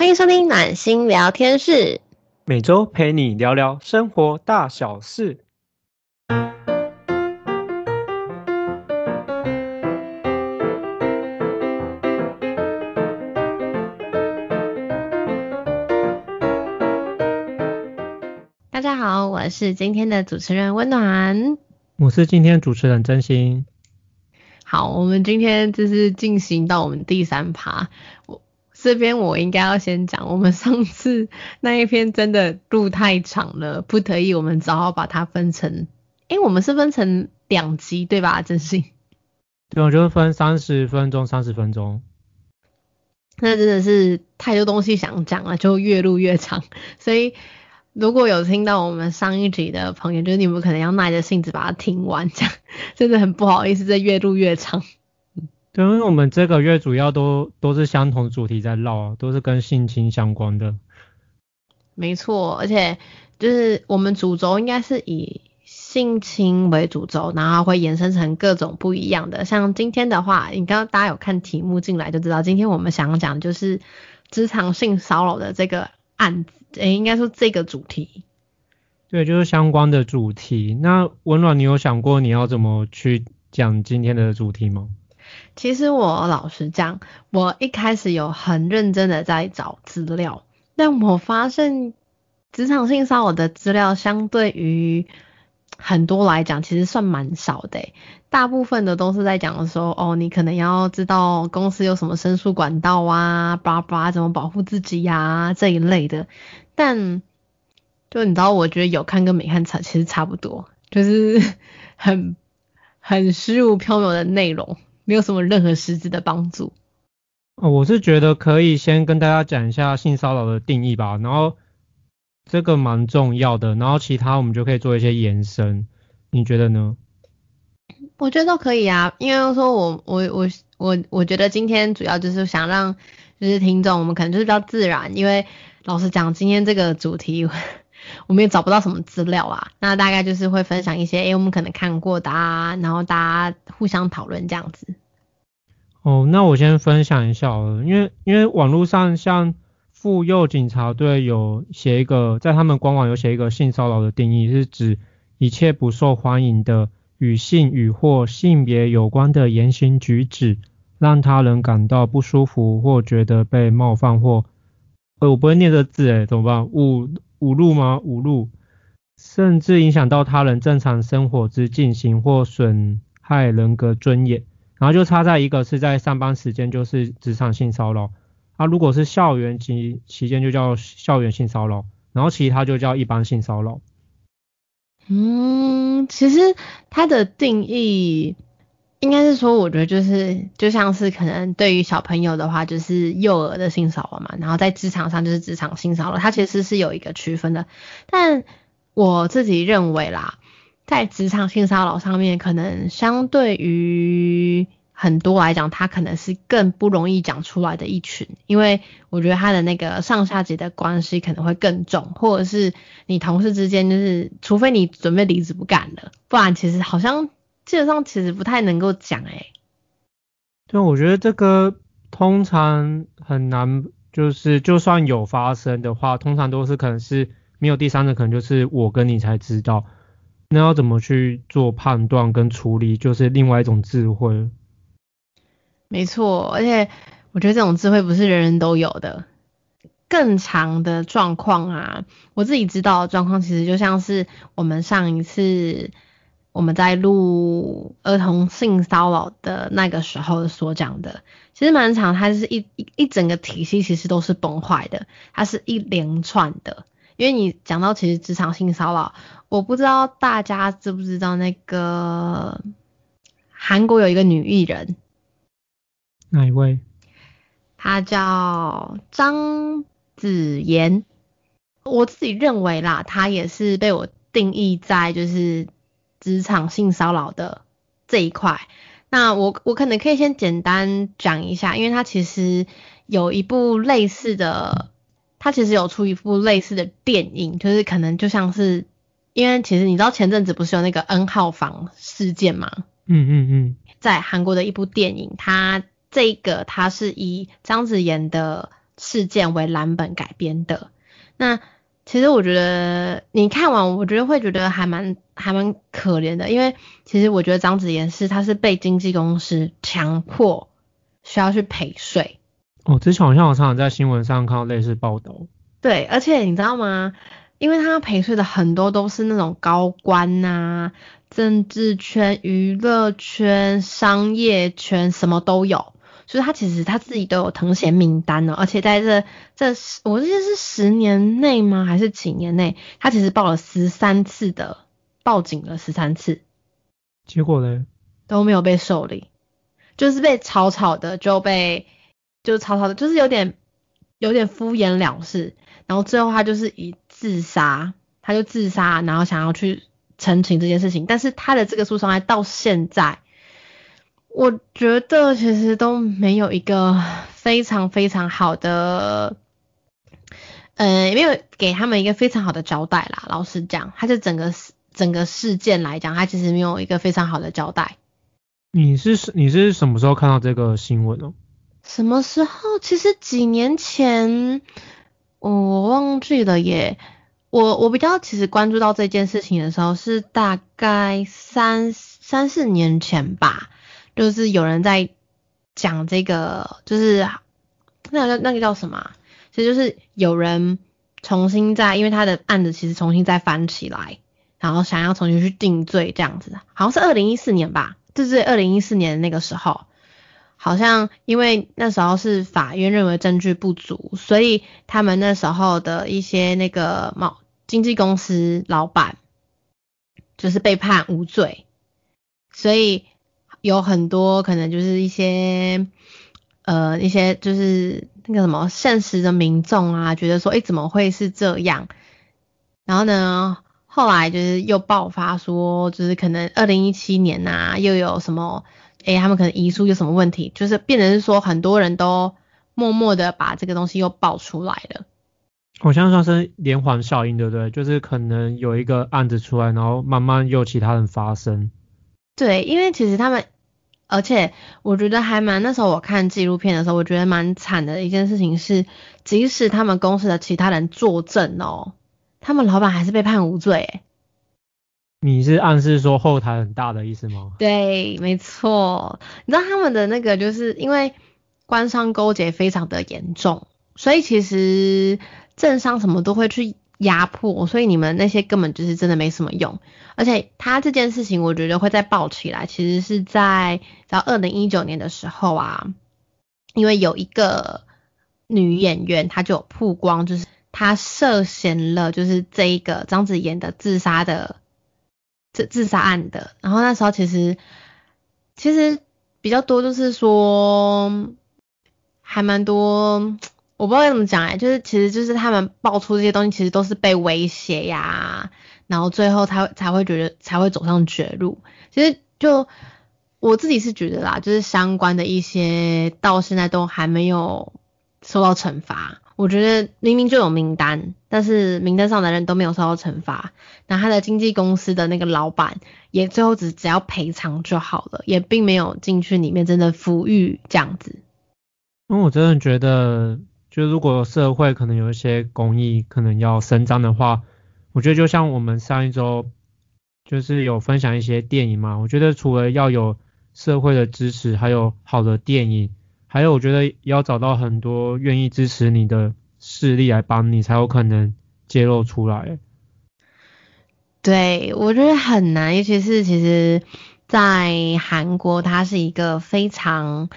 欢迎收听暖心聊天室，每周陪你聊聊生活大小事。大家好，我是今天的主持人温暖。我是今天主持人真心。好，我们今天就是进行到我们第三趴。我这边我应该要先讲，我们上次那一篇真的录太长了，不得已我们只好把它分成，诶，我们是分成两集对吧？真心。对，我就分三十分钟，三十分钟。那真的是太多东西想讲了，就越录越长。所以如果有听到我们上一集的朋友，就是你们可能要耐着性子把它听完，这样真的很不好意思，这越录越长。对，因为我们这个月主要都都是相同主题在唠，都是跟性侵相关的。没错，而且就是我们主轴应该是以性侵为主轴，然后会延伸成各种不一样的。像今天的话，你刚刚大家有看题目进来就知道，今天我们想要讲就是职场性骚扰的这个案子，诶，应该说这个主题。对，就是相关的主题。那温暖，你有想过你要怎么去讲今天的主题吗？其实我老实讲，我一开始有很认真的在找资料，但我发现职场性骚扰的资料相对于很多来讲，其实算蛮少的。大部分的都是在讲说，哦，你可能要知道公司有什么申诉管道啊，叭叭怎么保护自己呀这一类的。但就你知道，我觉得有看跟没看差其实差不多，就是很很虚无缥缈的内容。没有什么任何实质的帮助。哦，我是觉得可以先跟大家讲一下性骚扰的定义吧，然后这个蛮重要的，然后其他我们就可以做一些延伸，你觉得呢？我觉得都可以啊，因为说我我我我我觉得今天主要就是想让就是听众，我们可能就是比较自然，因为老实讲，今天这个主题。我们也找不到什么资料啊，那大概就是会分享一些，诶，我们可能看过的啊，然后大家互相讨论这样子。哦，那我先分享一下哦，因为因为网络上像妇幼警察队有写一个，在他们官网有写一个性骚扰的定义，是指一切不受欢迎的与性与或性别有关的言行举止，让他人感到不舒服或觉得被冒犯或，呃，我不会念这字诶，怎么办？误。侮辱吗？侮辱，甚至影响到他人正常生活之进行或损害人格尊严。然后就差在一个是在上班时间就是职场性骚扰，啊，如果是校园期期间就叫校园性骚扰，然后其他就叫一般性骚扰。嗯，其实它的定义。应该是说，我觉得就是就像是可能对于小朋友的话，就是幼儿的性骚扰嘛，然后在职场上就是职场性骚扰，它其实是有一个区分的。但我自己认为啦，在职场性骚扰上面，可能相对于很多来讲，它可能是更不容易讲出来的一群，因为我觉得他的那个上下级的关系可能会更重，或者是你同事之间，就是除非你准备离职不干了，不然其实好像。基本上其实不太能够讲哎，对，我觉得这个通常很难，就是就算有发生的话，通常都是可能是没有第三者，可能就是我跟你才知道。那要怎么去做判断跟处理，就是另外一种智慧。没错，而且我觉得这种智慧不是人人都有的。更长的状况啊，我自己知道的状况，其实就像是我们上一次。我们在录儿童性骚扰的那个时候所讲的，其实蛮长，它是一一一整个体系，其实都是崩坏的，它是一连串的。因为你讲到其实职场性骚扰，我不知道大家知不知道那个韩国有一个女艺人，哪一位？她叫张子妍。我自己认为啦，她也是被我定义在就是。职场性骚扰的这一块，那我我可能可以先简单讲一下，因为它其实有一部类似的，它其实有出一部类似的电影，就是可能就像是，因为其实你知道前阵子不是有那个 N 号房事件吗？嗯嗯嗯，在韩国的一部电影，它这个它是以张子妍的事件为蓝本改编的。那其实我觉得你看完，我觉得会觉得还蛮还蛮可怜的，因为其实我觉得张子妍是她是被经纪公司强迫需要去陪睡。哦，之前好像我常常在新闻上看到类似报道。对，而且你知道吗？因为他陪睡的很多都是那种高官呐、政治圈、娱乐圈、商业圈，什么都有。所以他其实他自己都有藤衔名单呢，而且在这这十，我记得是十年内吗？还是几年内？他其实报了十三次的，报警了十三次，结果呢？都没有被受理，就是被草草的就被，就草草的，就是有点有点敷衍了事。然后最后他就是以自杀，他就自杀，然后想要去澄清这件事情，但是他的这个诉讼案到现在。我觉得其实都没有一个非常非常好的，呃，没有给他们一个非常好的交代啦。老实讲，他这整个整个事件来讲，他其实没有一个非常好的交代。你是你是什么时候看到这个新闻哦？什么时候？其实几年前，我忘记了耶。我我比较其实关注到这件事情的时候，是大概三三四年前吧。就是有人在讲这个，就是那个那个叫什么？其实就是有人重新在，因为他的案子其实重新再翻起来，然后想要重新去定罪这样子。好像是二零一四年吧，就是二零一四年那个时候，好像因为那时候是法院认为证据不足，所以他们那时候的一些那个某经纪公司老板就是被判无罪，所以。有很多可能就是一些呃一些就是那个什么现实的民众啊，觉得说哎怎么会是这样？然后呢，后来就是又爆发说，就是可能二零一七年呐又有什么哎他们可能遗书有什么问题，就是变成是说很多人都默默的把这个东西又爆出来了。好像算是连环效应，对不对？就是可能有一个案子出来，然后慢慢又其他人发生。对，因为其实他们，而且我觉得还蛮那时候我看纪录片的时候，我觉得蛮惨的一件事情是，即使他们公司的其他人作证哦，他们老板还是被判无罪。你是暗示说后台很大的意思吗？对，没错。你知道他们的那个就是因为官商勾结非常的严重，所以其实政商什么都会去。压迫，所以你们那些根本就是真的没什么用。而且他这件事情，我觉得会再爆起来，其实是在到二零一九年的时候啊，因为有一个女演员，她就有曝光，就是她涉嫌了，就是这一个张子妍的自杀的自自杀案的。然后那时候其实其实比较多，就是说还蛮多。我不知道该怎么讲哎，就是其实就是他们爆出这些东西，其实都是被威胁呀，然后最后才才会觉得才会走上绝路。其实就我自己是觉得啦，就是相关的一些到现在都还没有受到惩罚。我觉得明明就有名单，但是名单上的人都没有受到惩罚。那他的经纪公司的那个老板也最后只只要赔偿就好了，也并没有进去里面真的抚育这样子。因为我真的觉得。就如果社会可能有一些公益可能要伸张的话，我觉得就像我们上一周就是有分享一些电影嘛，我觉得除了要有社会的支持，还有好的电影，还有我觉得要找到很多愿意支持你的势力来帮你，才有可能揭露出来。对，我觉得很难，尤其是其实，在韩国，它是一个非常。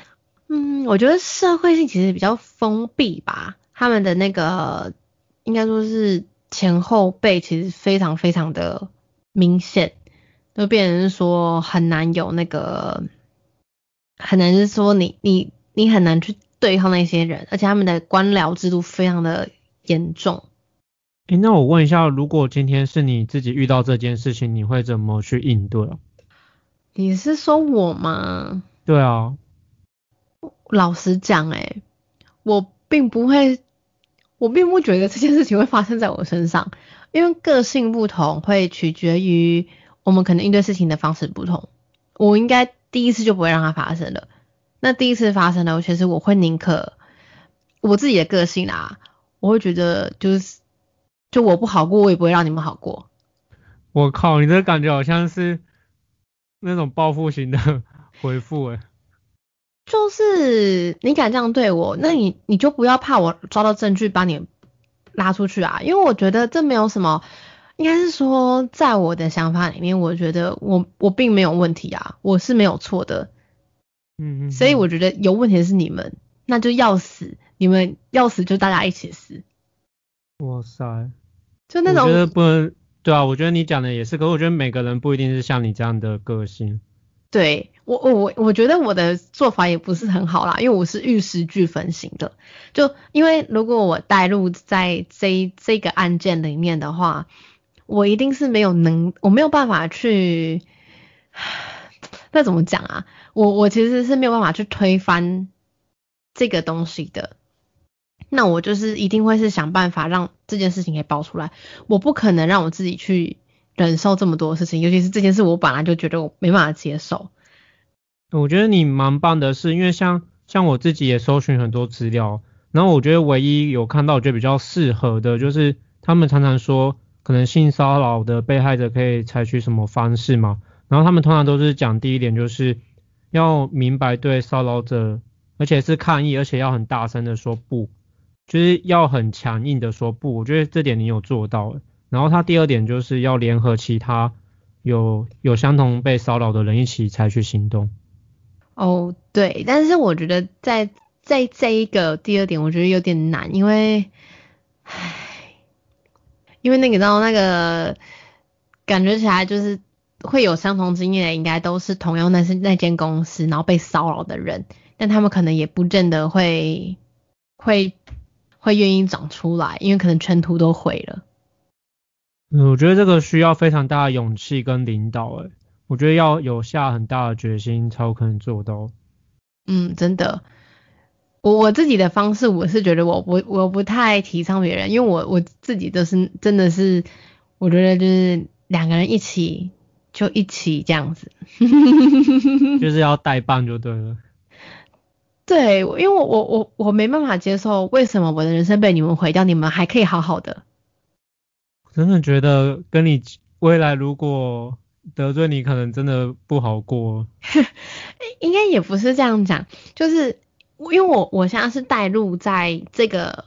嗯，我觉得社会性其实比较封闭吧，他们的那个应该说是前后辈其实非常非常的明显，就变成说很难有那个，很难是说你你你很难去对抗那些人，而且他们的官僚制度非常的严重。诶，那我问一下，如果今天是你自己遇到这件事情，你会怎么去应对啊？你是说我吗？对啊。老实讲，哎，我并不会，我并不觉得这件事情会发生在我身上，因为个性不同，会取决于我们可能应对事情的方式不同。我应该第一次就不会让它发生了。那第一次发生了，其实我会宁可我自己的个性啦，我会觉得就是就我不好过，我也不会让你们好过。我靠，你这感觉好像是那种报复型的回复诶。就是你敢这样对我，那你你就不要怕我抓到证据把你拉出去啊，因为我觉得这没有什么，应该是说在我的想法里面，我觉得我我并没有问题啊，我是没有错的。嗯嗯。所以我觉得有问题的是你们，那就要死，你们要死就大家一起死。哇塞，就那种。我觉得不能，对啊，我觉得你讲的也是，可我觉得每个人不一定是像你这样的个性。对我我我我觉得我的做法也不是很好啦，因为我是玉石俱焚型的。就因为如果我带入在这这个案件里面的话，我一定是没有能，我没有办法去，那怎么讲啊？我我其实是没有办法去推翻这个东西的。那我就是一定会是想办法让这件事情给爆出来，我不可能让我自己去。忍受这么多事情，尤其是这件事，我本来就觉得我没办法接受。我觉得你蛮棒的，是因为像像我自己也搜寻很多资料，然后我觉得唯一有看到我觉得比较适合的，就是他们常常说可能性骚扰的被害者可以采取什么方式嘛，然后他们通常都是讲第一点就是要明白对骚扰者，而且是抗议，而且要很大声的说不，就是要很强硬的说不。我觉得这点你有做到。然后他第二点就是要联合其他有有相同被骚扰的人一起采取行动。哦，对，但是我觉得在在这一个第二点，我觉得有点难，因为，唉，因为那个到那个感觉起来就是会有相同经验的，应该都是同样那是那间公司，然后被骚扰的人，但他们可能也不见得会会会愿意长出来，因为可能全图都毁了。嗯，我觉得这个需要非常大的勇气跟领导，诶，我觉得要有下很大的决心才有可能做到。嗯，真的，我我自己的方式，我是觉得我不我不太提倡别人，因为我我自己都是真的是，我觉得就是两个人一起就一起这样子，就是要代办就对了。对，因为我我我我没办法接受，为什么我的人生被你们毁掉，你们还可以好好的。我真的觉得跟你未来如果得罪你，可能真的不好过。应该也不是这样讲，就是因为我我现在是带入在这个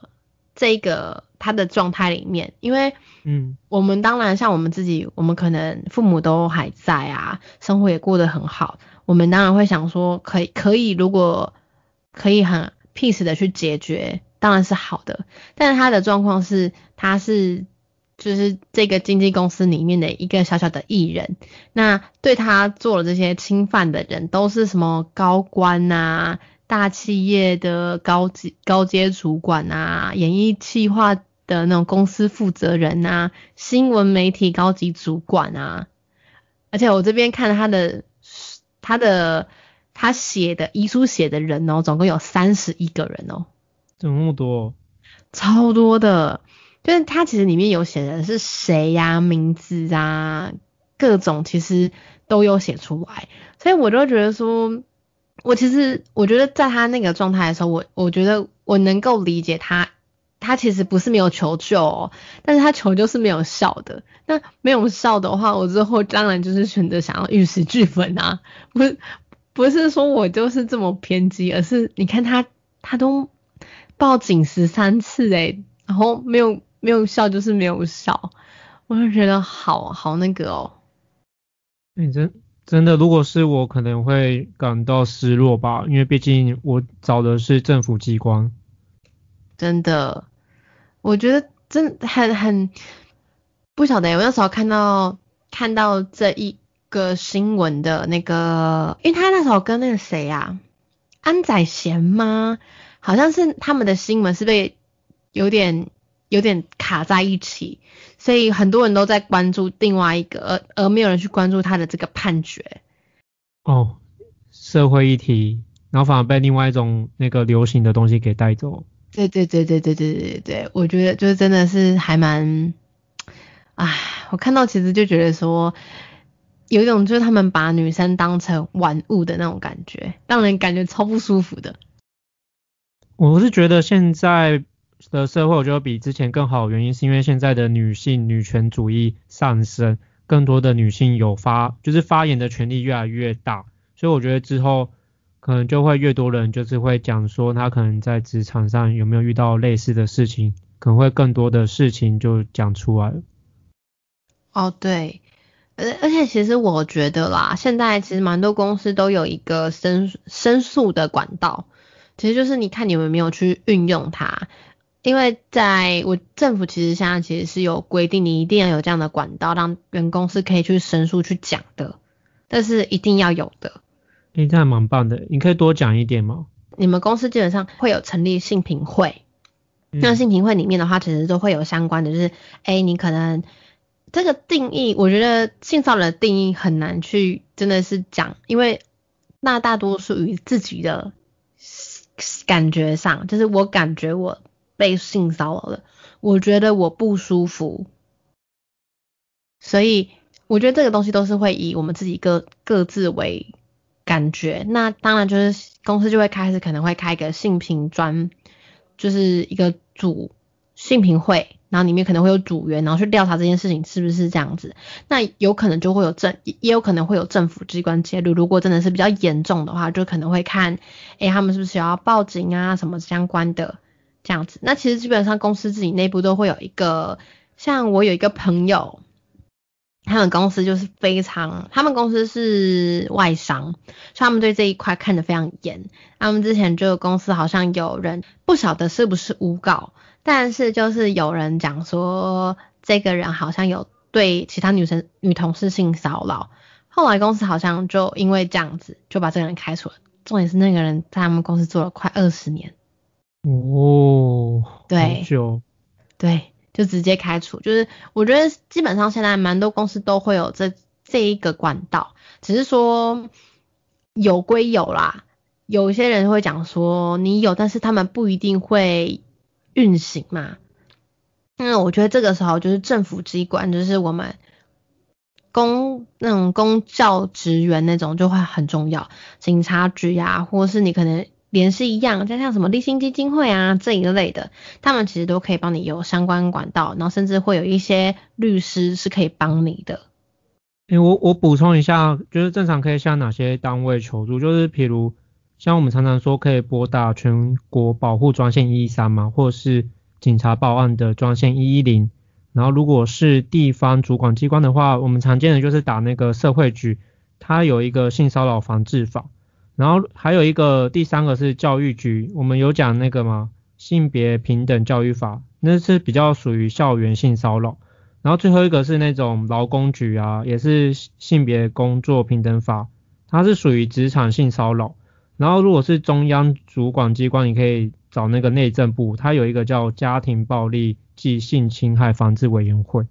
这个他的状态里面，因为嗯，我们当然像我们自己，我们可能父母都还在啊，生活也过得很好，我们当然会想说，可以可以，如果可以很 peace 的去解决，当然是好的。但是他的状况是，他是。就是这个经纪公司里面的一个小小的艺人，那对他做了这些侵犯的人，都是什么高官啊、大企业的高级高阶主管啊、演艺企划的那种公司负责人啊、新闻媒体高级主管啊。而且我这边看他的他的他写的遗书写的人哦，总共有三十一个人哦，怎么那么多？超多的。就是他其实里面有写的是谁呀，名字啊，各种其实都有写出来，所以我就觉得说，我其实我觉得在他那个状态的时候，我我觉得我能够理解他，他其实不是没有求救，哦但是他求救是没有效的。那没有效的话，我之后当然就是选择想要玉石俱焚啊，不是不是说我就是这么偏激，而是你看他他都报警十三次诶，然后没有。没有笑就是没有笑，我就觉得好好那个哦。你真真的，如果是我，可能会感到失落吧，因为毕竟我找的是政府机关。真的，我觉得真很很不晓得。我那时候看到看到这一个新闻的那个，因为他那时候跟那个谁呀，安宰贤吗？好像是他们的新闻是被有点。有点卡在一起，所以很多人都在关注另外一个，而而没有人去关注他的这个判决。哦，社会议题，然后反而被另外一种那个流行的东西给带走。对对对对对对对对，我觉得就是真的是还蛮，唉，我看到其实就觉得说，有一种就是他们把女生当成玩物的那种感觉，让人感觉超不舒服的。我是觉得现在的社会，我觉得比之前更好，原因是因为现在的女性女权主义上升，更多的女性有发，就是发言的权利越来越大，所以我觉得之后可能就会越多人就是会讲说，他可能在职场上有没有遇到类似的事情，可能会更多的事情就讲出来。哦，对，而而且其实我觉得啦，现在其实蛮多公司都有一个申申诉的管道。其实就是你看你有没有去运用它，因为在我政府其实现在其实是有规定，你一定要有这样的管道，让员工是可以去申诉去讲的，但是一定要有的。诶，这还蛮棒的，你可以多讲一点吗？你们公司基本上会有成立性评会，那性评会里面的话，其实都会有相关的，就是诶，你可能这个定义，我觉得性骚扰的定义很难去真的是讲，因为那大多数于自己的。感觉上，就是我感觉我被性骚扰了，我觉得我不舒服，所以我觉得这个东西都是会以我们自己各各自为感觉。那当然就是公司就会开始可能会开一个性评专，就是一个组性评会。然后里面可能会有组员，然后去调查这件事情是不是这样子。那有可能就会有政，也有可能会有政府机关介入。如果真的是比较严重的话，就可能会看，哎，他们是不是要报警啊，什么相关的这样子。那其实基本上公司自己内部都会有一个，像我有一个朋友，他们公司就是非常，他们公司是外商，所以他们对这一块看得非常严。他们之前就公司好像有人不晓得是不是诬告。但是就是有人讲说，这个人好像有对其他女生、女同事性骚扰，后来公司好像就因为这样子就把这个人开除了。重点是那个人在他们公司做了快二十年。哦，对，就对，就直接开除。就是我觉得基本上现在蛮多公司都会有这这一个管道，只是说有归有啦，有一些人会讲说你有，但是他们不一定会。运行嘛，那我觉得这个时候就是政府机关，就是我们公那种公教职员那种就会很重要，警察局呀，或是你可能联是一样，就像什么立新基金会啊这一类的，他们其实都可以帮你有相关管道，然后甚至会有一些律师是可以帮你的。诶，我我补充一下，就是正常可以向哪些单位求助？就是譬如。像我们常常说可以拨打全国保护专线一一三嘛，或是警察报案的专线一一零。然后如果是地方主管机关的话，我们常见的就是打那个社会局，它有一个性骚扰防治法。然后还有一个第三个是教育局，我们有讲那个吗？性别平等教育法，那是比较属于校园性骚扰。然后最后一个是那种劳工局啊，也是性别工作平等法，它是属于职场性骚扰。然后，如果是中央主管机关，你可以找那个内政部，它有一个叫家庭暴力及性侵害防治委员会。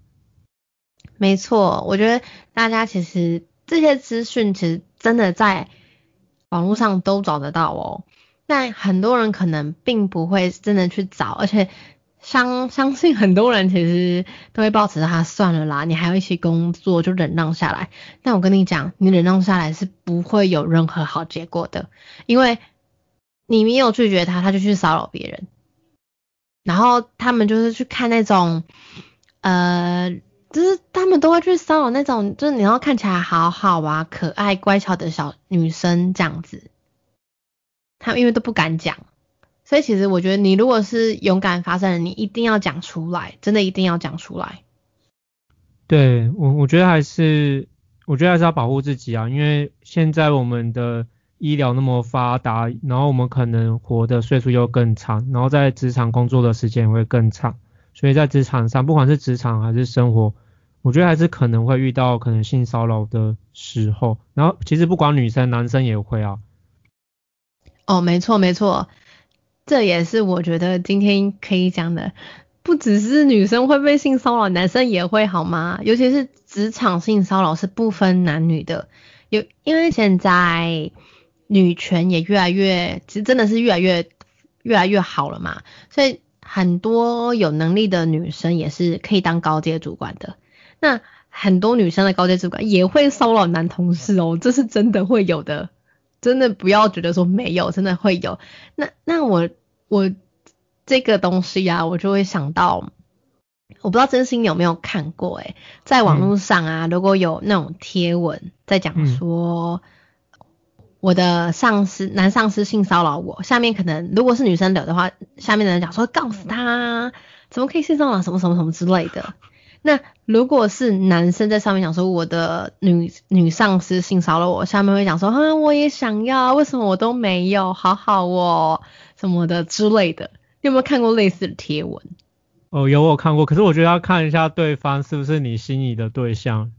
没错，我觉得大家其实这些资讯其实真的在网络上都找得到哦，但很多人可能并不会真的去找，而且。相相信很多人其实都会抱持他算了啦，你还要一起工作就忍让下来。但我跟你讲，你忍让下来是不会有任何好结果的，因为你没有拒绝他，他就去骚扰别人。然后他们就是去看那种，呃，就是他们都会去骚扰那种，就是你要看起来好好啊、可爱乖巧的小女生这样子。他们因为都不敢讲。所以其实我觉得，你如果是勇敢发声的，你一定要讲出来，真的一定要讲出来。对我，我觉得还是，我觉得还是要保护自己啊，因为现在我们的医疗那么发达，然后我们可能活的岁数又更长，然后在职场工作的时间也会更长，所以在职场上，不管是职场还是生活，我觉得还是可能会遇到可能性骚扰的时候，然后其实不管女生男生也会啊。哦，没错没错。这也是我觉得今天可以讲的，不只是女生会被性骚扰，男生也会好吗？尤其是职场性骚扰是不分男女的，有因为现在女权也越来越，其实真的是越来越越来越好了嘛，所以很多有能力的女生也是可以当高阶主管的。那很多女生的高阶主管也会骚扰男同事哦，这是真的会有的。真的不要觉得说没有，真的会有。那那我我这个东西啊，我就会想到，我不知道真心有没有看过诶，在网络上啊，如果有那种贴文在讲说。我的上司男上司性骚扰我，下面可能如果是女生留的话，下面的人讲说告死他，怎么可以性骚扰什么什么什么之类的。那如果是男生在上面讲说我的女女上司性骚扰我，下面会讲说啊我也想要，为什么我都没有，好好哦什么的之类的。你有没有看过类似的贴文？哦，有我看过，可是我觉得要看一下对方是不是你心仪的对象。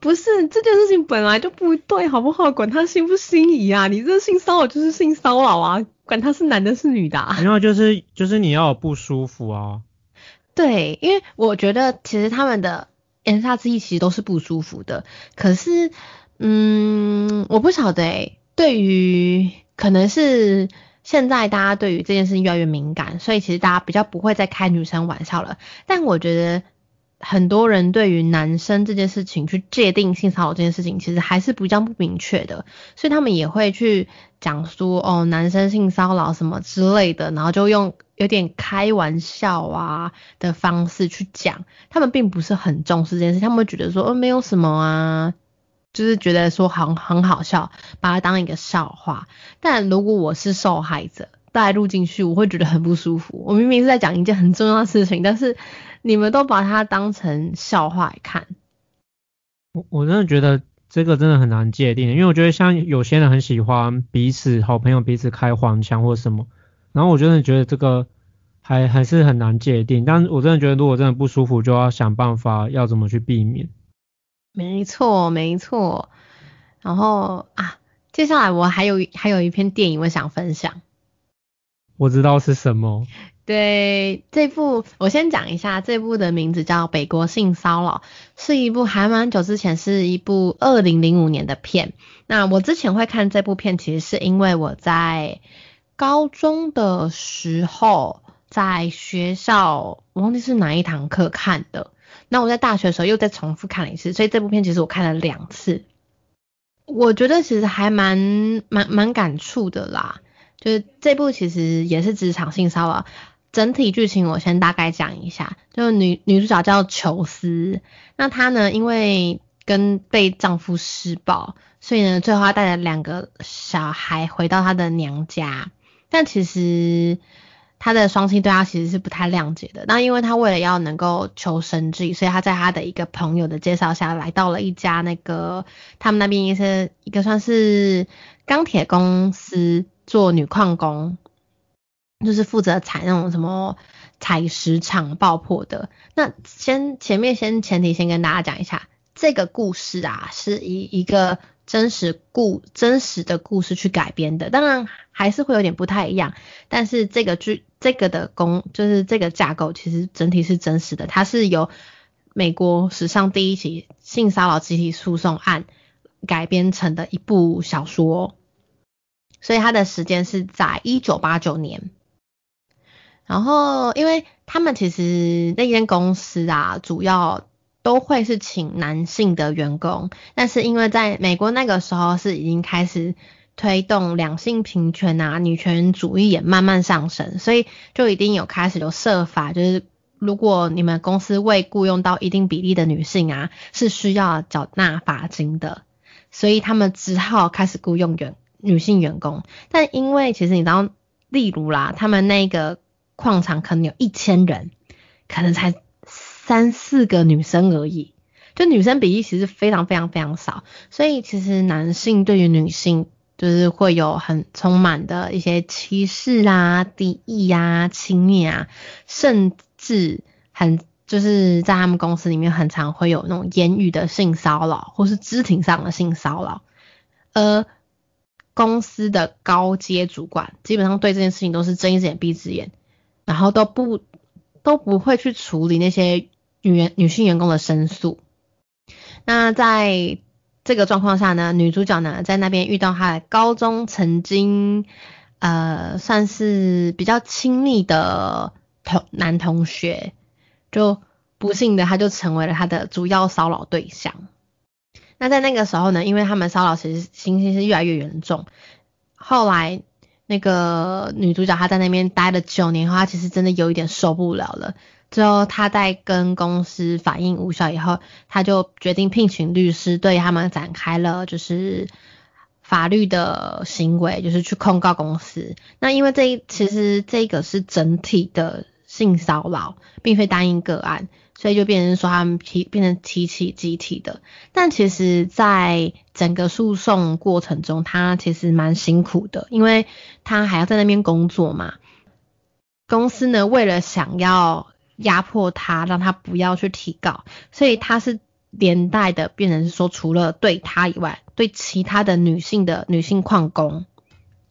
不是这件事情本来就不对，好不好？管他心不心仪啊，你这性骚扰就是性骚扰啊，管他是男的是女的。啊然后就是就是你要有不舒服啊。对，因为我觉得其实他们的言下之意其实都是不舒服的。可是，嗯，我不晓得，对于可能是现在大家对于这件事情越来越敏感，所以其实大家比较不会再开女生玩笑了。但我觉得。很多人对于男生这件事情去界定性骚扰这件事情，其实还是比较不明确的，所以他们也会去讲说哦，男生性骚扰什么之类的，然后就用有点开玩笑啊的方式去讲，他们并不是很重视这件事，他们会觉得说哦没有什么啊，就是觉得说很很好笑，把它当一个笑话。但如果我是受害者带入进去，我会觉得很不舒服。我明明是在讲一件很重要的事情，但是。你们都把它当成笑话来看，我我真的觉得这个真的很难界定，因为我觉得像有些人很喜欢彼此好朋友彼此开黄腔或什么，然后我真的觉得这个还还是很难界定，但我真的觉得如果真的不舒服，就要想办法要怎么去避免。没错没错，然后啊，接下来我还有还有一篇电影我想分享，我知道是什么。对这部，我先讲一下，这部的名字叫《北国性骚扰》，是一部还蛮久之前，是一部二零零五年的片。那我之前会看这部片，其实是因为我在高中的时候，在学校，我忘记是哪一堂课看的。那我在大学的时候又再重复看了一次，所以这部片其实我看了两次。我觉得其实还蛮蛮蛮感触的啦，就是这部其实也是职场性骚扰。整体剧情我先大概讲一下，就女女主角叫裘斯，那她呢因为跟被丈夫施暴，所以呢最后她带着两个小孩回到她的娘家，但其实他的双亲对他其实是不太谅解的。那因为他为了要能够求生计，所以他在他的一个朋友的介绍下来到了一家那个他们那边一些一个算是钢铁公司做女矿工。就是负责采那种什么采石场爆破的。那先前面先前提先跟大家讲一下，这个故事啊是以一个真实故真实的故事去改编的，当然还是会有点不太一样。但是这个剧这个的公就是这个架构其实整体是真实的，它是由美国史上第一起性骚扰集体诉讼案改编成的一部小说，所以它的时间是在一九八九年。然后，因为他们其实那间公司啊，主要都会是请男性的员工，但是因为在美国那个时候是已经开始推动两性平权啊，女权主义也慢慢上升，所以就一定有开始有设法，就是如果你们公司未雇佣到一定比例的女性啊，是需要缴纳罚金的，所以他们只好开始雇佣员女性员工。但因为其实你知道，例如啦，他们那个。矿场可能有一千人，可能才三四个女生而已，就女生比例其实非常非常非常少，所以其实男性对于女性就是会有很充满的一些歧视啊、敌意啊、轻蔑啊，甚至很就是在他们公司里面很常会有那种言语的性骚扰或是肢体上的性骚扰，而公司的高阶主管基本上对这件事情都是睁一只眼闭一只眼。然后都不都不会去处理那些女员女性员工的申诉。那在这个状况下呢，女主角呢在那边遇到她高中曾经呃算是比较亲密的同男同学，就不幸的他就成为了他的主要骚扰对象。那在那个时候呢，因为他们骚扰其实情形是越来越严重，后来。那个女主角她在那边待了九年后，她其实真的有一点受不了了。最后他在跟公司反映无效以后，他就决定聘请律师对他们展开了就是法律的行为，就是去控告公司。那因为这一其实这个是整体的性骚扰，并非单一个案。所以就变成说他们提变成提起集体的，但其实，在整个诉讼过程中，他其实蛮辛苦的，因为他还要在那边工作嘛。公司呢，为了想要压迫他，让他不要去提告，所以他是连带的变成是说，除了对他以外，对其他的女性的女性矿工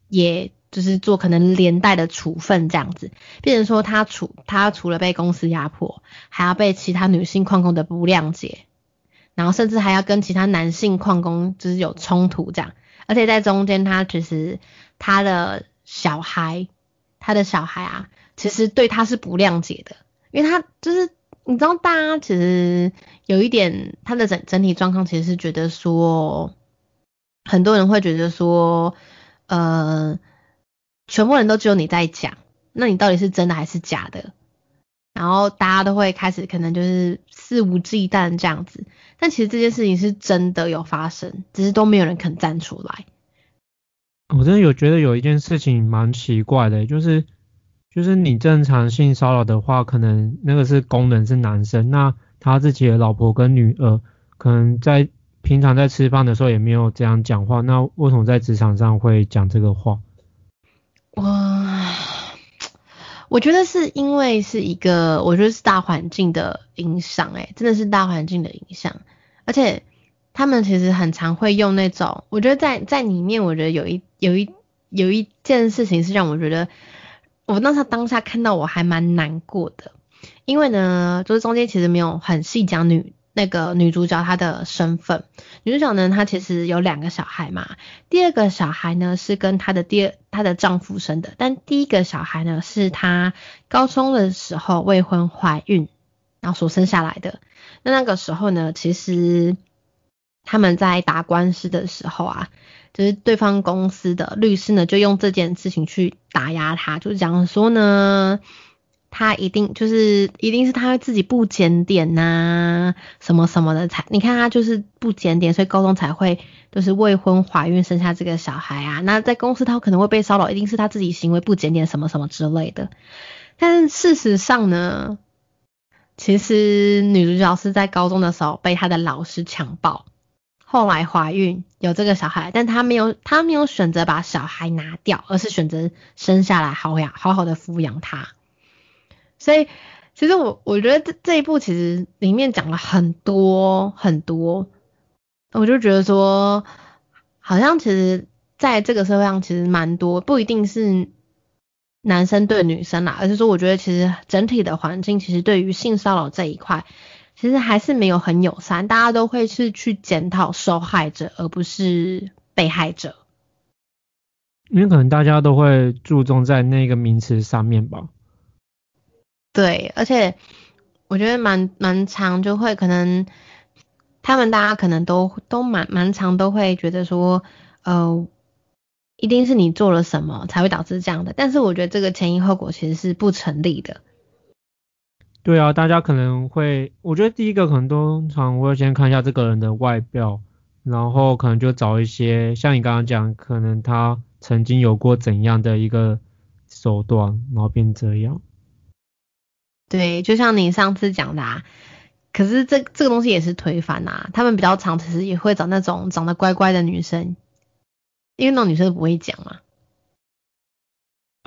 也。就是做可能连带的处分这样子，变成说他除他除了被公司压迫，还要被其他女性矿工的不谅解，然后甚至还要跟其他男性矿工就是有冲突这样，而且在中间他其实他的小孩，他的小孩啊，其实对他是不谅解的，因为他就是你知道大家其实有一点他的整整体状况其实是觉得说，很多人会觉得说，呃。全部人都只有你在讲，那你到底是真的还是假的？然后大家都会开始可能就是肆无忌惮这样子，但其实这件事情是真的有发生，只是都没有人肯站出来。我真的有觉得有一件事情蛮奇怪的，就是就是你正常性骚扰的话，可能那个是工人是男生，那他自己的老婆跟女儿可能在平常在吃饭的时候也没有这样讲话，那为什么在职场上会讲这个话？哇，我觉得是因为是一个，我觉得是大环境的影响，哎，真的是大环境的影响。而且他们其实很常会用那种，我觉得在在里面，我觉得有一有一有一件事情是让我觉得，我那时候当下看到我还蛮难过的，因为呢，就是中间其实没有很细讲女。那个女主角她的身份，女主角呢，她其实有两个小孩嘛。第二个小孩呢是跟她的第二她的丈夫生的，但第一个小孩呢是她高中的时候未婚怀孕，然后所生下来的。那那个时候呢，其实他们在打官司的时候啊，就是对方公司的律师呢就用这件事情去打压她，就是讲说呢。他一定就是一定是他自己不检点呐，什么什么的才，你看他就是不检点，所以高中才会就是未婚怀孕生下这个小孩啊。那在公司他可能会被骚扰，一定是他自己行为不检点什么什么之类的。但事实上呢，其实女主角是在高中的时候被她的老师强暴，后来怀孕有这个小孩，但她没有她没有选择把小孩拿掉，而是选择生下来好养好好的抚养他。所以，其实我我觉得这这一部其实里面讲了很多很多，我就觉得说，好像其实在这个社会上其实蛮多，不一定是男生对女生啦，而是说我觉得其实整体的环境其实对于性骚扰这一块，其实还是没有很友善，大家都会是去检讨受害者，而不是被害者，因为可能大家都会注重在那个名词上面吧。对，而且我觉得蛮蛮长，就会可能他们大家可能都都蛮蛮长，都会觉得说，呃，一定是你做了什么才会导致这样的。但是我觉得这个前因后果其实是不成立的。对啊，大家可能会，我觉得第一个可能通常会先看一下这个人的外表，然后可能就找一些像你刚刚讲，可能他曾经有过怎样的一个手段，然后变这样。对，就像你上次讲的，啊，可是这这个东西也是推翻呐。他们比较常其实也会找那种长得乖乖的女生，因为那种女生不会讲嘛。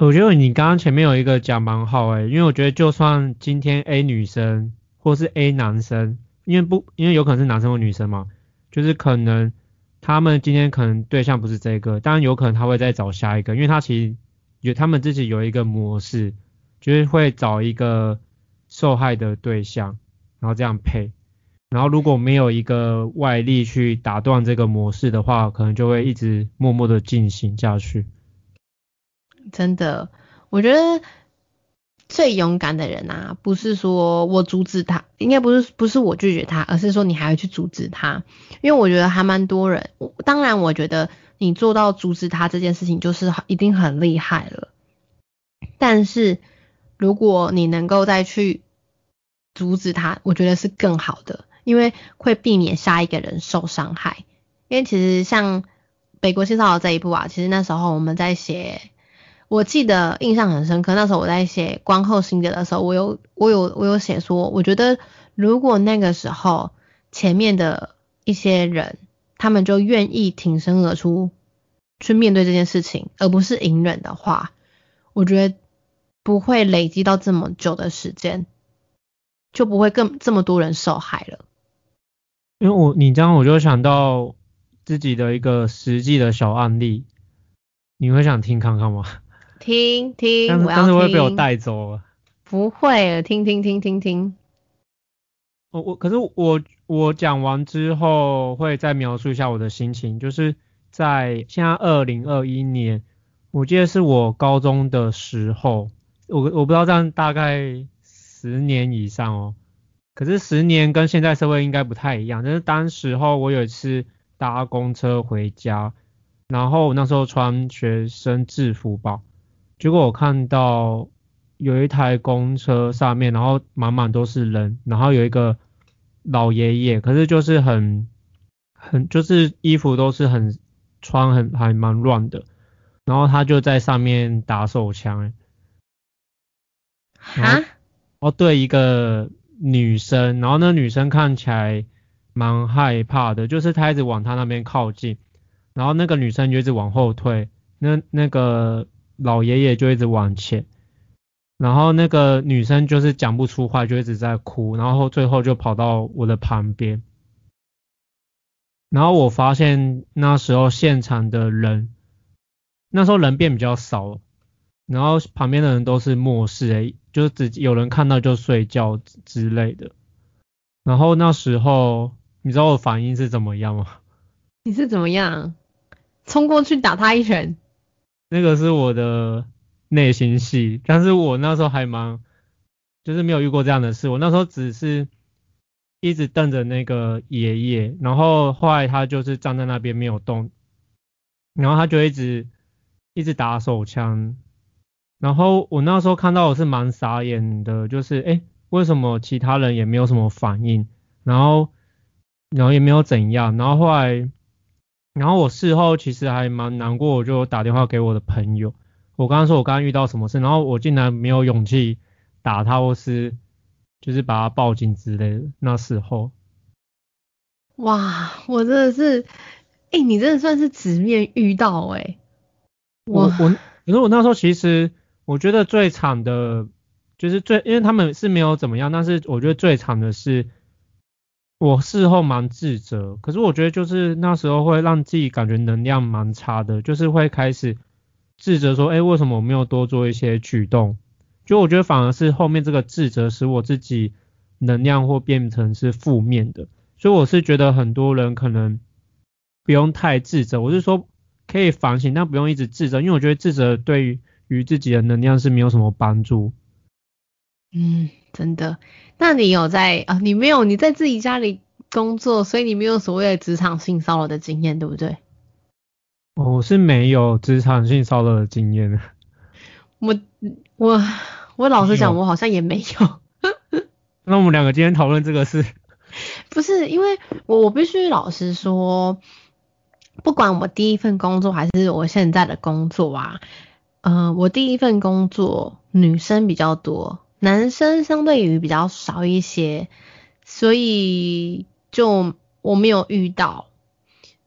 我觉得你刚刚前面有一个讲蛮好诶，因为我觉得就算今天 A 女生或是 A 男生，因为不因为有可能是男生或女生嘛，就是可能他们今天可能对象不是这个，当然有可能他会再找下一个，因为他其实有他们自己有一个模式，就是会找一个。受害的对象，然后这样配，然后如果没有一个外力去打断这个模式的话，可能就会一直默默的进行下去。真的，我觉得最勇敢的人啊，不是说我阻止他，应该不是不是我拒绝他，而是说你还要去阻止他。因为我觉得还蛮多人，当然我觉得你做到阻止他这件事情，就是一定很厉害了。但是如果你能够再去阻止他，我觉得是更好的，因为会避免下一个人受伤害。因为其实像北国性骚扰这一部啊，其实那时候我们在写，我记得印象很深刻。那时候我在写观后心得的时候，我有我有我有写说，我觉得如果那个时候前面的一些人，他们就愿意挺身而出去面对这件事情，而不是隐忍的话，我觉得不会累积到这么久的时间，就不会更这么多人受害了。因为我你这样我就想到。自己的一个实际的小案例，你会想听看看吗？听听，但是但是会被我带走了。不会，听听听听听。我我可是我我讲完之后会再描述一下我的心情，就是在现在二零二一年，我记得是我高中的时候，我我不知道这样大概十年以上哦。可是十年跟现在社会应该不太一样，就是当时候我有一次。搭公车回家，然后那时候穿学生制服吧，结果我看到有一台公车上面，然后满满都是人，然后有一个老爷爷，可是就是很很就是衣服都是很穿很还蛮乱的，然后他就在上面打手枪，啊？哦，对，一个女生，然后那女生看起来。蛮害怕的，就是他一直往他那边靠近，然后那个女生就一直往后退，那那个老爷爷就一直往前，然后那个女生就是讲不出话，就一直在哭，然后最后就跑到我的旁边，然后我发现那时候现场的人，那时候人变比较少，然后旁边的人都是漠视，诶，就只有人看到就睡觉之类的，然后那时候。你知道我反应是怎么样吗？你是怎么样？冲过去打他一拳？那个是我的内心戏，但是我那时候还蛮，就是没有遇过这样的事。我那时候只是一直瞪着那个爷爷，然后后来他就是站在那边没有动，然后他就一直一直打手枪，然后我那时候看到我是蛮傻眼的，就是哎，为什么其他人也没有什么反应？然后。然后也没有怎样，然后后来，然后我事后其实还蛮难过，我就打电话给我的朋友，我刚刚说我刚刚遇到什么事，然后我竟然没有勇气打他或是就是把他报警之类的。那时候，哇，我真的是，哎，你真的算是直面遇到哎。我我，可是我那时候其实我觉得最惨的，就是最，因为他们是没有怎么样，但是我觉得最惨的是。我事后蛮自责，可是我觉得就是那时候会让自己感觉能量蛮差的，就是会开始自责说，哎，为什么我没有多做一些举动？就我觉得反而是后面这个自责使我自己能量或变成是负面的，所以我是觉得很多人可能不用太自责，我是说可以反省，但不用一直自责，因为我觉得自责对于自己的能量是没有什么帮助。嗯，真的。那你有在啊？你没有你在自己家里工作，所以你没有所谓的职场性骚扰的经验，对不对？我是没有职场性骚扰的经验的。我我我老实讲，我好像也没有。那我们两个今天讨论这个事，不是因为我我必须老实说，不管我第一份工作还是我现在的工作啊，嗯，我第一份工作女生比较多。男生相对于比较少一些，所以就我没有遇到。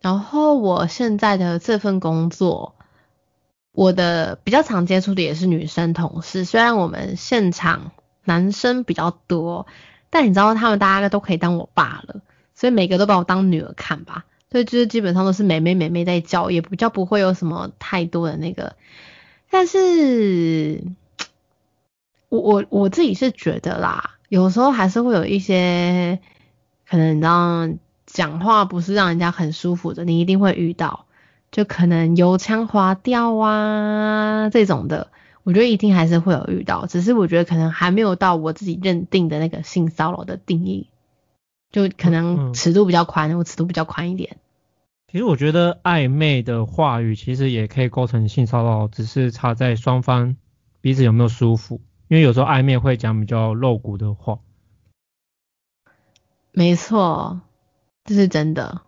然后我现在的这份工作，我的比较常接触的也是女生同事。虽然我们现场男生比较多，但你知道他们大家都可以当我爸了，所以每个都把我当女儿看吧。所以就是基本上都是妹妹妹妹在叫，也比较不会有什么太多的那个。但是。我我我自己是觉得啦，有时候还是会有一些可能，你知道，讲话不是让人家很舒服的，你一定会遇到，就可能油腔滑调啊这种的，我觉得一定还是会有遇到，只是我觉得可能还没有到我自己认定的那个性骚扰的定义，就可能尺度比较宽，我尺度比较宽一点。其实我觉得暧昧的话语其实也可以构成性骚扰，只是差在双方彼此有没有舒服。因为有时候暧昧会讲比较露骨的话。没错，这是真的。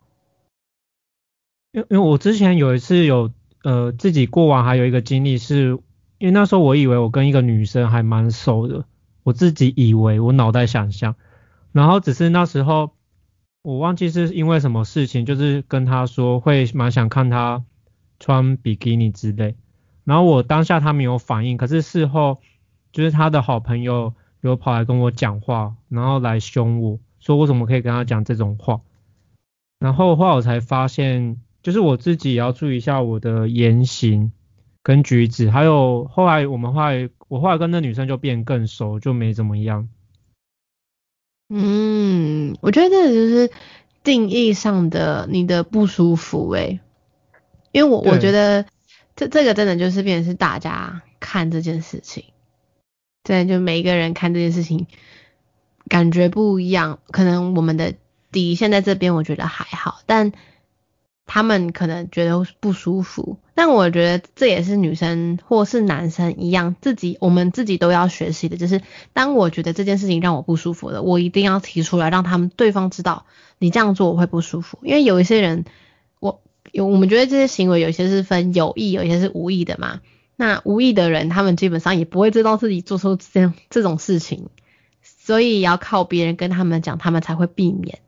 因因为我之前有一次有呃自己过往还有一个经历，是因为那时候我以为我跟一个女生还蛮熟的，我自己以为我脑袋想象，然后只是那时候我忘记是因为什么事情，就是跟她说会蛮想看她穿比基尼之类，然后我当下她没有反应，可是事后就是他的好朋友有跑来跟我讲话，然后来凶我说我怎么可以跟他讲这种话，然后后来我才发现。就是我自己也要注意一下我的言行跟举止，还有后来我们后来我后来跟那女生就变更熟，就没怎么样。嗯，我觉得这就是定义上的你的不舒服诶，因为我我觉得这这个真的就是变成是大家看这件事情，对，就每一个人看这件事情感觉不一样，可能我们的底线在这边，我觉得还好，但。他们可能觉得不舒服，但我觉得这也是女生或是男生一样，自己我们自己都要学习的，就是当我觉得这件事情让我不舒服了，我一定要提出来，让他们对方知道你这样做我会不舒服。因为有一些人，我有我们觉得这些行为有些是分有意，有些是无意的嘛。那无意的人，他们基本上也不会知道自己做出这样这种事情，所以要靠别人跟他们讲，他们才会避免。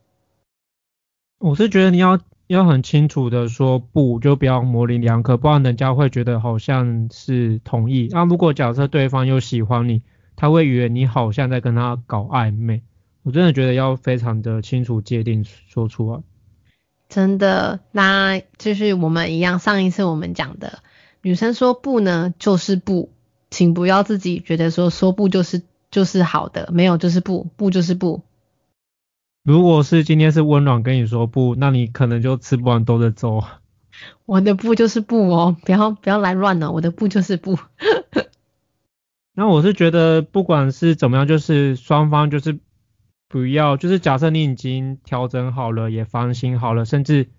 我是觉得你要。要很清楚的说不，就不要模棱两可，不然人家会觉得好像是同意。那如果假设对方又喜欢你，他会以为你好像在跟他搞暧昧。我真的觉得要非常的清楚界定说出来。真的，那就是我们一样，上一次我们讲的，女生说不呢就是不，请不要自己觉得说说不就是就是好的，没有就是不，不就是不。如果是今天是温暖跟你说不，那你可能就吃不完兜着走。我的不就是不哦，不要不要来乱了，我的不就是不。那我是觉得不管是怎么样，就是双方就是不要，就是假设你已经调整好了，也放心好了，甚至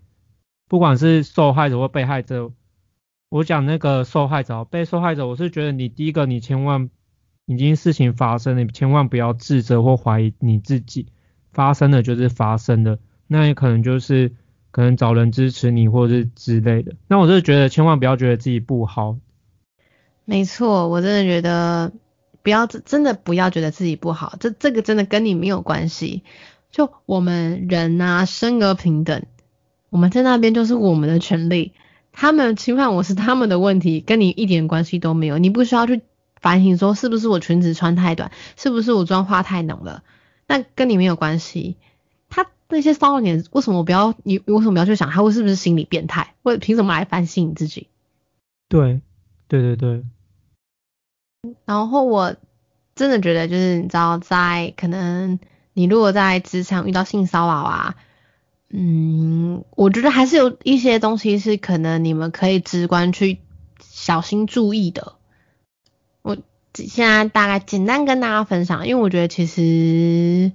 不管是受害者或被害者，我讲那个受害者，被受害者，我是觉得你第一个，你千万已经事情发生，你千万不要自责或怀疑你自己。发生的就是发生的，那也可能就是可能找人支持你或者是之类的。那我是觉得千万不要觉得自己不好。没错，我真的觉得不要真的不要觉得自己不好，这这个真的跟你没有关系。就我们人啊，生而平等，我们在那边就是我们的权利。他们侵犯我是他们的问题，跟你一点关系都没有。你不需要去反省说是不是我裙子穿太短，是不是我妆化太浓了。那跟你没有关系，他那些骚扰你，为什么不要你？为什么要去想他会是不是心理变态？或者凭什么来反省你自己？对，对对对。然后我真的觉得，就是你知道，在可能你如果在职场遇到性骚扰啊，嗯，我觉得还是有一些东西是可能你们可以直观去小心注意的。我。现在大概简单跟大家分享，因为我觉得其实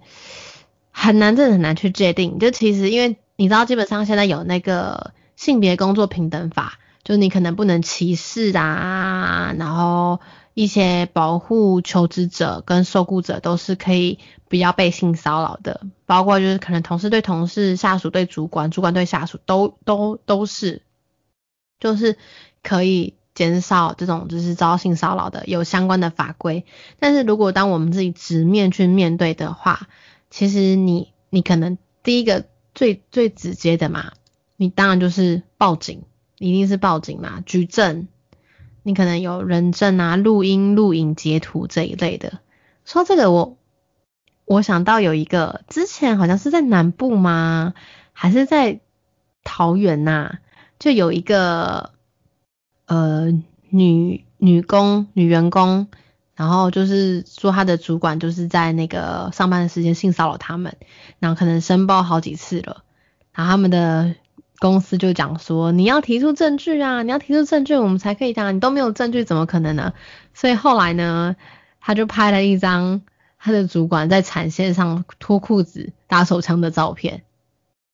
很难，真的很难去界定。就其实因为你知道，基本上现在有那个性别工作平等法，就你可能不能歧视啊，然后一些保护求职者跟受雇者都是可以不要被性骚扰的，包括就是可能同事对同事、下属对主管、主管对下属都都都是，就是可以。减少这种就是遭性骚扰的有相关的法规，但是如果当我们自己直面去面对的话，其实你你可能第一个最最直接的嘛，你当然就是报警，一定是报警嘛，举证，你可能有人证啊、录音、录影、截图这一类的。说这个我我想到有一个之前好像是在南部吗，还是在桃园呐，就有一个。呃，女女工、女员工，然后就是说她的主管就是在那个上班的时间性骚扰他们，然后可能申报好几次了，然后他们的公司就讲说你要提出证据啊，你要提出证据，我们才可以讲，你都没有证据怎么可能呢？所以后来呢，他就拍了一张他的主管在产线上脱裤子、打手枪的照片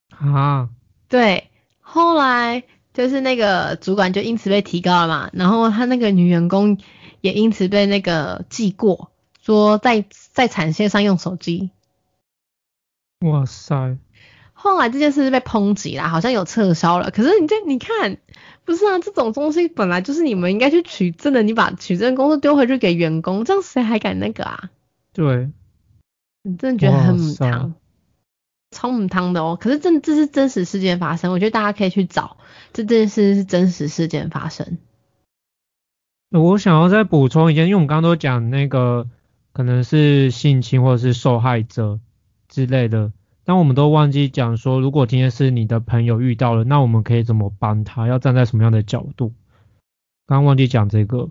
啊，对。后来就是那个主管就因此被提高了嘛，然后他那个女员工也因此被那个记过，说在在产线上用手机。哇塞！后来这件事是被抨击啦，好像有撤销了。可是你这你看，不是啊，这种东西本来就是你们应该去取证的，你把取证工作丢回去给员工，这样谁还敢那个啊？对，你真的觉得很母汤，超母汤的哦。可是这这是真实事件发生，我觉得大家可以去找这件事是真实事件发生。我想要再补充一件，因为我们刚刚都讲那个可能是性侵或者是受害者。之类的，但我们都忘记讲说，如果今天是你的朋友遇到了，那我们可以怎么帮他？要站在什么样的角度？刚刚忘记讲这个，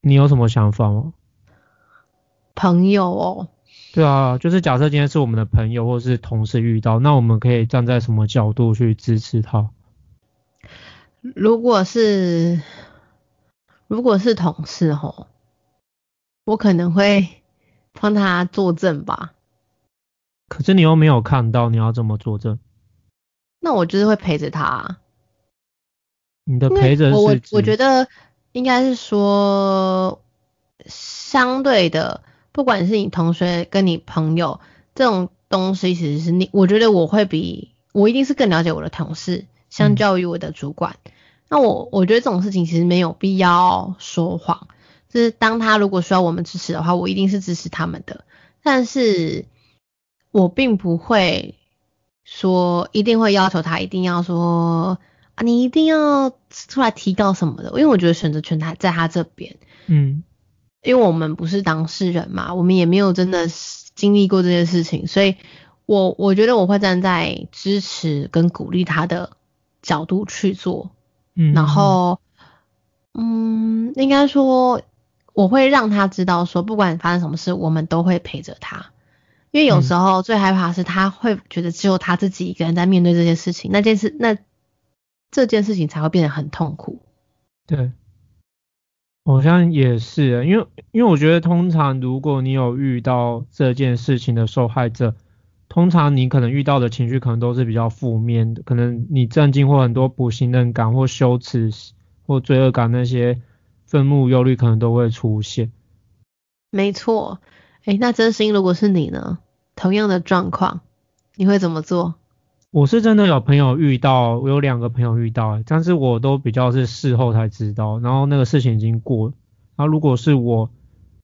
你有什么想法吗？朋友哦，对啊，就是假设今天是我们的朋友或是同事遇到，那我们可以站在什么角度去支持他？如果是如果是同事吼，我可能会帮他作证吧。可是你又没有看到，你要怎么作证？那我就是会陪着他。你的陪着是？我我觉得应该是说，相对的，不管是你同学跟你朋友这种东西，其实是你，我觉得我会比我一定是更了解我的同事，相较于我的主管。那我我觉得这种事情其实没有必要说谎。就是当他如果需要我们支持的话，我一定是支持他们的。但是。我并不会说一定会要求他一定要说啊，你一定要出来提高什么的，因为我觉得选择权他在他这边，嗯，因为我们不是当事人嘛，我们也没有真的经历过这件事情，所以我我觉得我会站在支持跟鼓励他的角度去做，嗯，然后，嗯，应该说我会让他知道说，不管发生什么事，我们都会陪着他。因为有时候最害怕是他会觉得只有他自己一个人在面对这件事情，那件事那这件事情才会变得很痛苦。对，好像也是，因为因为我觉得通常如果你有遇到这件事情的受害者，通常你可能遇到的情绪可能都是比较负面的，可能你震惊或很多不信任感或羞耻或罪恶感那些愤怒忧虑可能都会出现。没错，哎，那真心如果是你呢？同样的状况，你会怎么做？我是真的有朋友遇到，我有两个朋友遇到，但是我都比较是事后才知道，然后那个事情已经过。然后如果是我，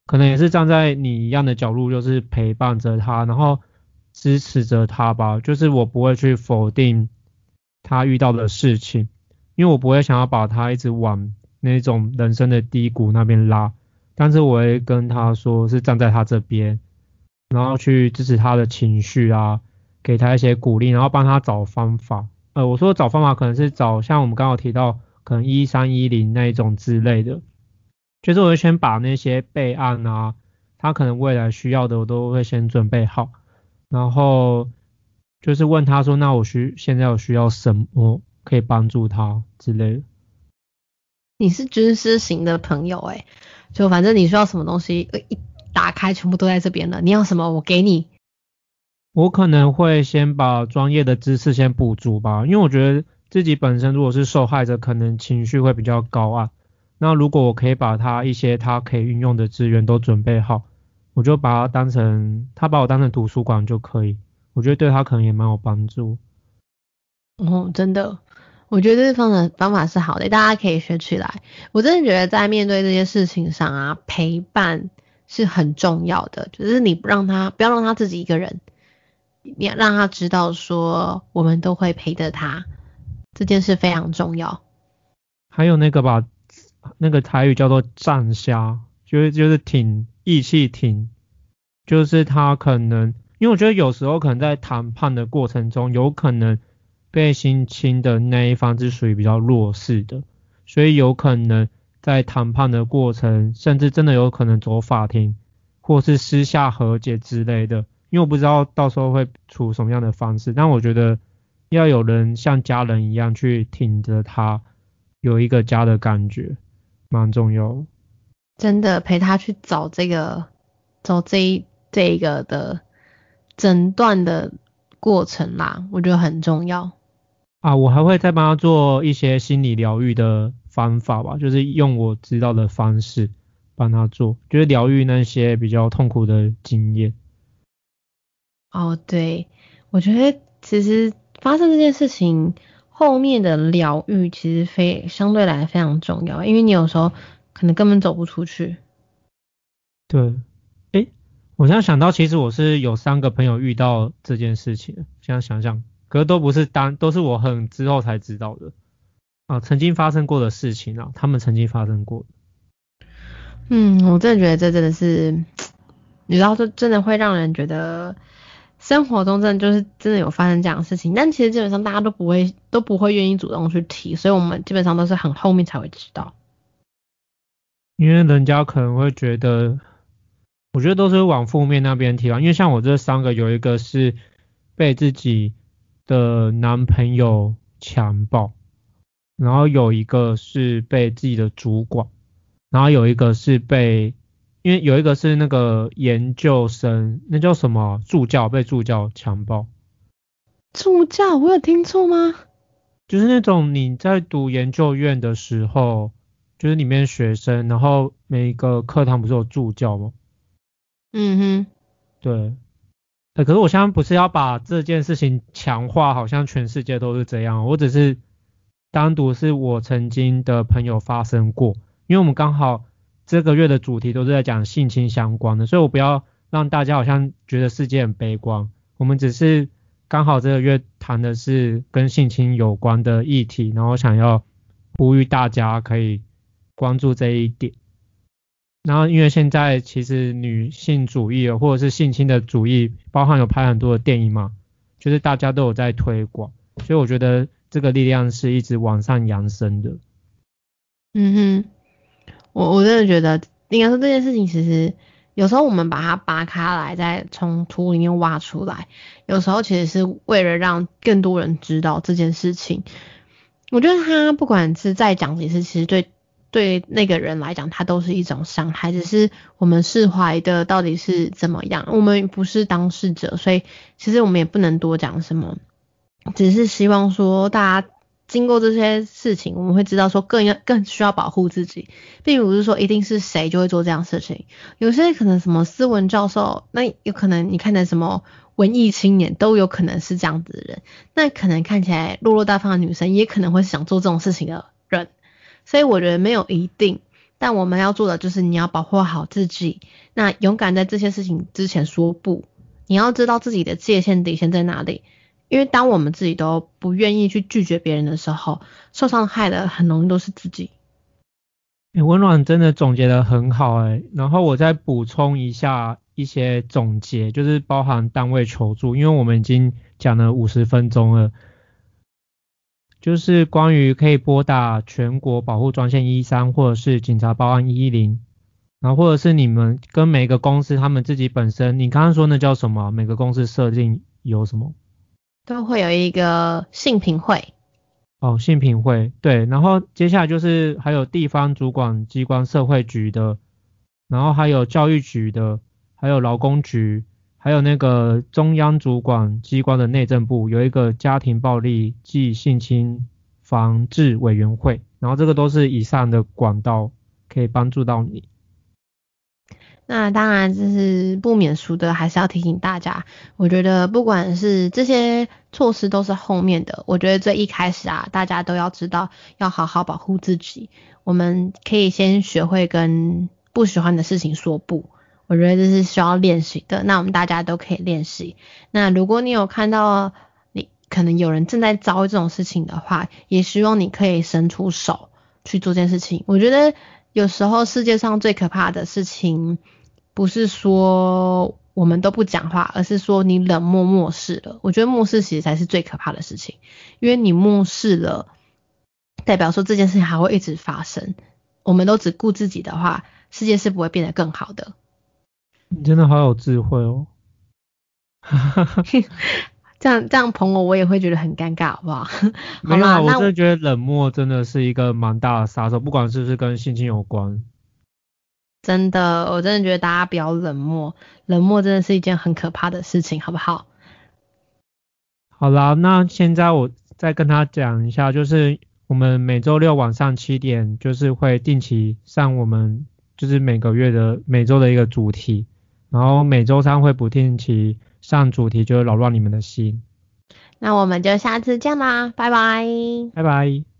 可能也是站在你一样的角度，就是陪伴着他，然后支持着他吧。就是我不会去否定他遇到的事情，因为我不会想要把他一直往那种人生的低谷那边拉。但是我会跟他说，是站在他这边。然后去支持他的情绪啊，给他一些鼓励，然后帮他找方法。呃，我说找方法可能是找像我们刚刚提到，可能一三一零那一种之类的。就是我会先把那些备案啊，他可能未来需要的我都会先准备好，然后就是问他说，那我需现在有需要什么可以帮助他之类的。你是军师型的朋友哎，就反正你需要什么东西。打开，全部都在这边了。你要什么，我给你。我可能会先把专业的知识先补足吧，因为我觉得自己本身如果是受害者，可能情绪会比较高啊。那如果我可以把他一些他可以运用的资源都准备好，我就把他当成他把我当成图书馆就可以。我觉得对他可能也蛮有帮助。哦，真的，我觉得这方的方法是好的，大家可以学起来。我真的觉得在面对这些事情上啊，陪伴。是很重要的，就是你不让他，不要让他自己一个人，你让他知道说，我们都会陪着他，这件事非常重要。还有那个吧，那个台语叫做站虾，就是就是挺义气挺，就是他可能，因为我觉得有时候可能在谈判的过程中，有可能被性侵的那一方是属于比较弱势的，所以有可能。在谈判的过程，甚至真的有可能走法庭，或是私下和解之类的。因为我不知道到时候会出什么样的方式，但我觉得要有人像家人一样去挺着他，有一个家的感觉，蛮重要。真的陪他去找这个，找这一这一个的诊断的过程啦，我觉得很重要。啊，我还会再帮他做一些心理疗愈的方法吧，就是用我知道的方式帮他做，就是疗愈那些比较痛苦的经验。哦，对，我觉得其实发生这件事情后面的疗愈其实非相对来非常重要，因为你有时候可能根本走不出去。对，哎，我现在想到，其实我是有三个朋友遇到这件事情，现在想想。可是都不是当，都是我很之后才知道的啊，曾经发生过的事情啊，他们曾经发生过。嗯，我真的觉得这真的是，你知道，这真的会让人觉得生活中真的就是真的有发生这样的事情，但其实基本上大家都不会都不会愿意主动去提，所以我们基本上都是很后面才会知道。因为人家可能会觉得，我觉得都是往负面那边提啊，因为像我这三个有一个是被自己。的男朋友强暴，然后有一个是被自己的主管，然后有一个是被，因为有一个是那个研究生，那叫什么助教被助教强暴。助教，我有听错吗？就是那种你在读研究院的时候，就是里面学生，然后每一个课堂不是有助教吗？嗯哼，对。呃，可是我现在不是要把这件事情强化，好像全世界都是这样。我只是单独是我曾经的朋友发生过，因为我们刚好这个月的主题都是在讲性侵相关的，所以我不要让大家好像觉得世界很悲观。我们只是刚好这个月谈的是跟性侵有关的议题，然后想要呼吁大家可以关注这一点。然后，因为现在其实女性主义或者是性侵的主义，包含有拍很多的电影嘛，就是大家都有在推广，所以我觉得这个力量是一直往上扬升的。嗯哼，我我真的觉得，应该说这件事情其实有时候我们把它扒开来，再从土里面挖出来，有时候其实是为了让更多人知道这件事情。我觉得他不管是再讲几次，其实对。对那个人来讲，他都是一种伤害，只是我们释怀的到底是怎么样？我们不是当事者，所以其实我们也不能多讲什么，只是希望说大家经过这些事情，我们会知道说更要更需要保护自己，并不是说一定是谁就会做这样事情。有些可能什么斯文教授，那有可能你看的什么文艺青年，都有可能是这样子的人。那可能看起来落落大方的女生，也可能会想做这种事情的人。所以我觉得没有一定，但我们要做的就是你要保护好自己，那勇敢在这些事情之前说不，你要知道自己的界限底线在哪里，因为当我们自己都不愿意去拒绝别人的时候，受伤害的很容易都是自己。温暖真的总结的很好哎，然后我再补充一下一些总结，就是包含单位求助，因为我们已经讲了五十分钟了。就是关于可以拨打全国保护专线一三，或者是警察报案一一零，然后或者是你们跟每个公司他们自己本身，你刚刚说那叫什么？每个公司设定有什么？都会有一个性评会。哦，性评会，对。然后接下来就是还有地方主管机关社会局的，然后还有教育局的，还有劳工局。还有那个中央主管机关的内政部有一个家庭暴力及性侵防治委员会，然后这个都是以上的管道可以帮助到你。那当然这是不免俗的，还是要提醒大家，我觉得不管是这些措施都是后面的，我觉得最一开始啊，大家都要知道要好好保护自己。我们可以先学会跟不喜欢的事情说不。我觉得这是需要练习的，那我们大家都可以练习。那如果你有看到你可能有人正在遭遇这种事情的话，也希望你可以伸出手去做这件事情。我觉得有时候世界上最可怕的事情，不是说我们都不讲话，而是说你冷漠漠视了。我觉得漠视其实才是最可怕的事情，因为你漠视了，代表说这件事情还会一直发生。我们都只顾自己的话，世界是不会变得更好的。你真的好有智慧哦！这样这样捧我，我也会觉得很尴尬，好不好？没有，我真的觉得冷漠真的是一个蛮大的杀手，不管是不是跟心情有关。真的，我真的觉得大家比要冷漠，冷漠真的是一件很可怕的事情，好不好？好了，那现在我再跟他讲一下，就是我们每周六晚上七点，就是会定期上我们就是每个月的每周的一个主题，然后每周三会不定期。上主题，就是扰乱你们的心。那我们就下次见啦，拜拜，拜拜。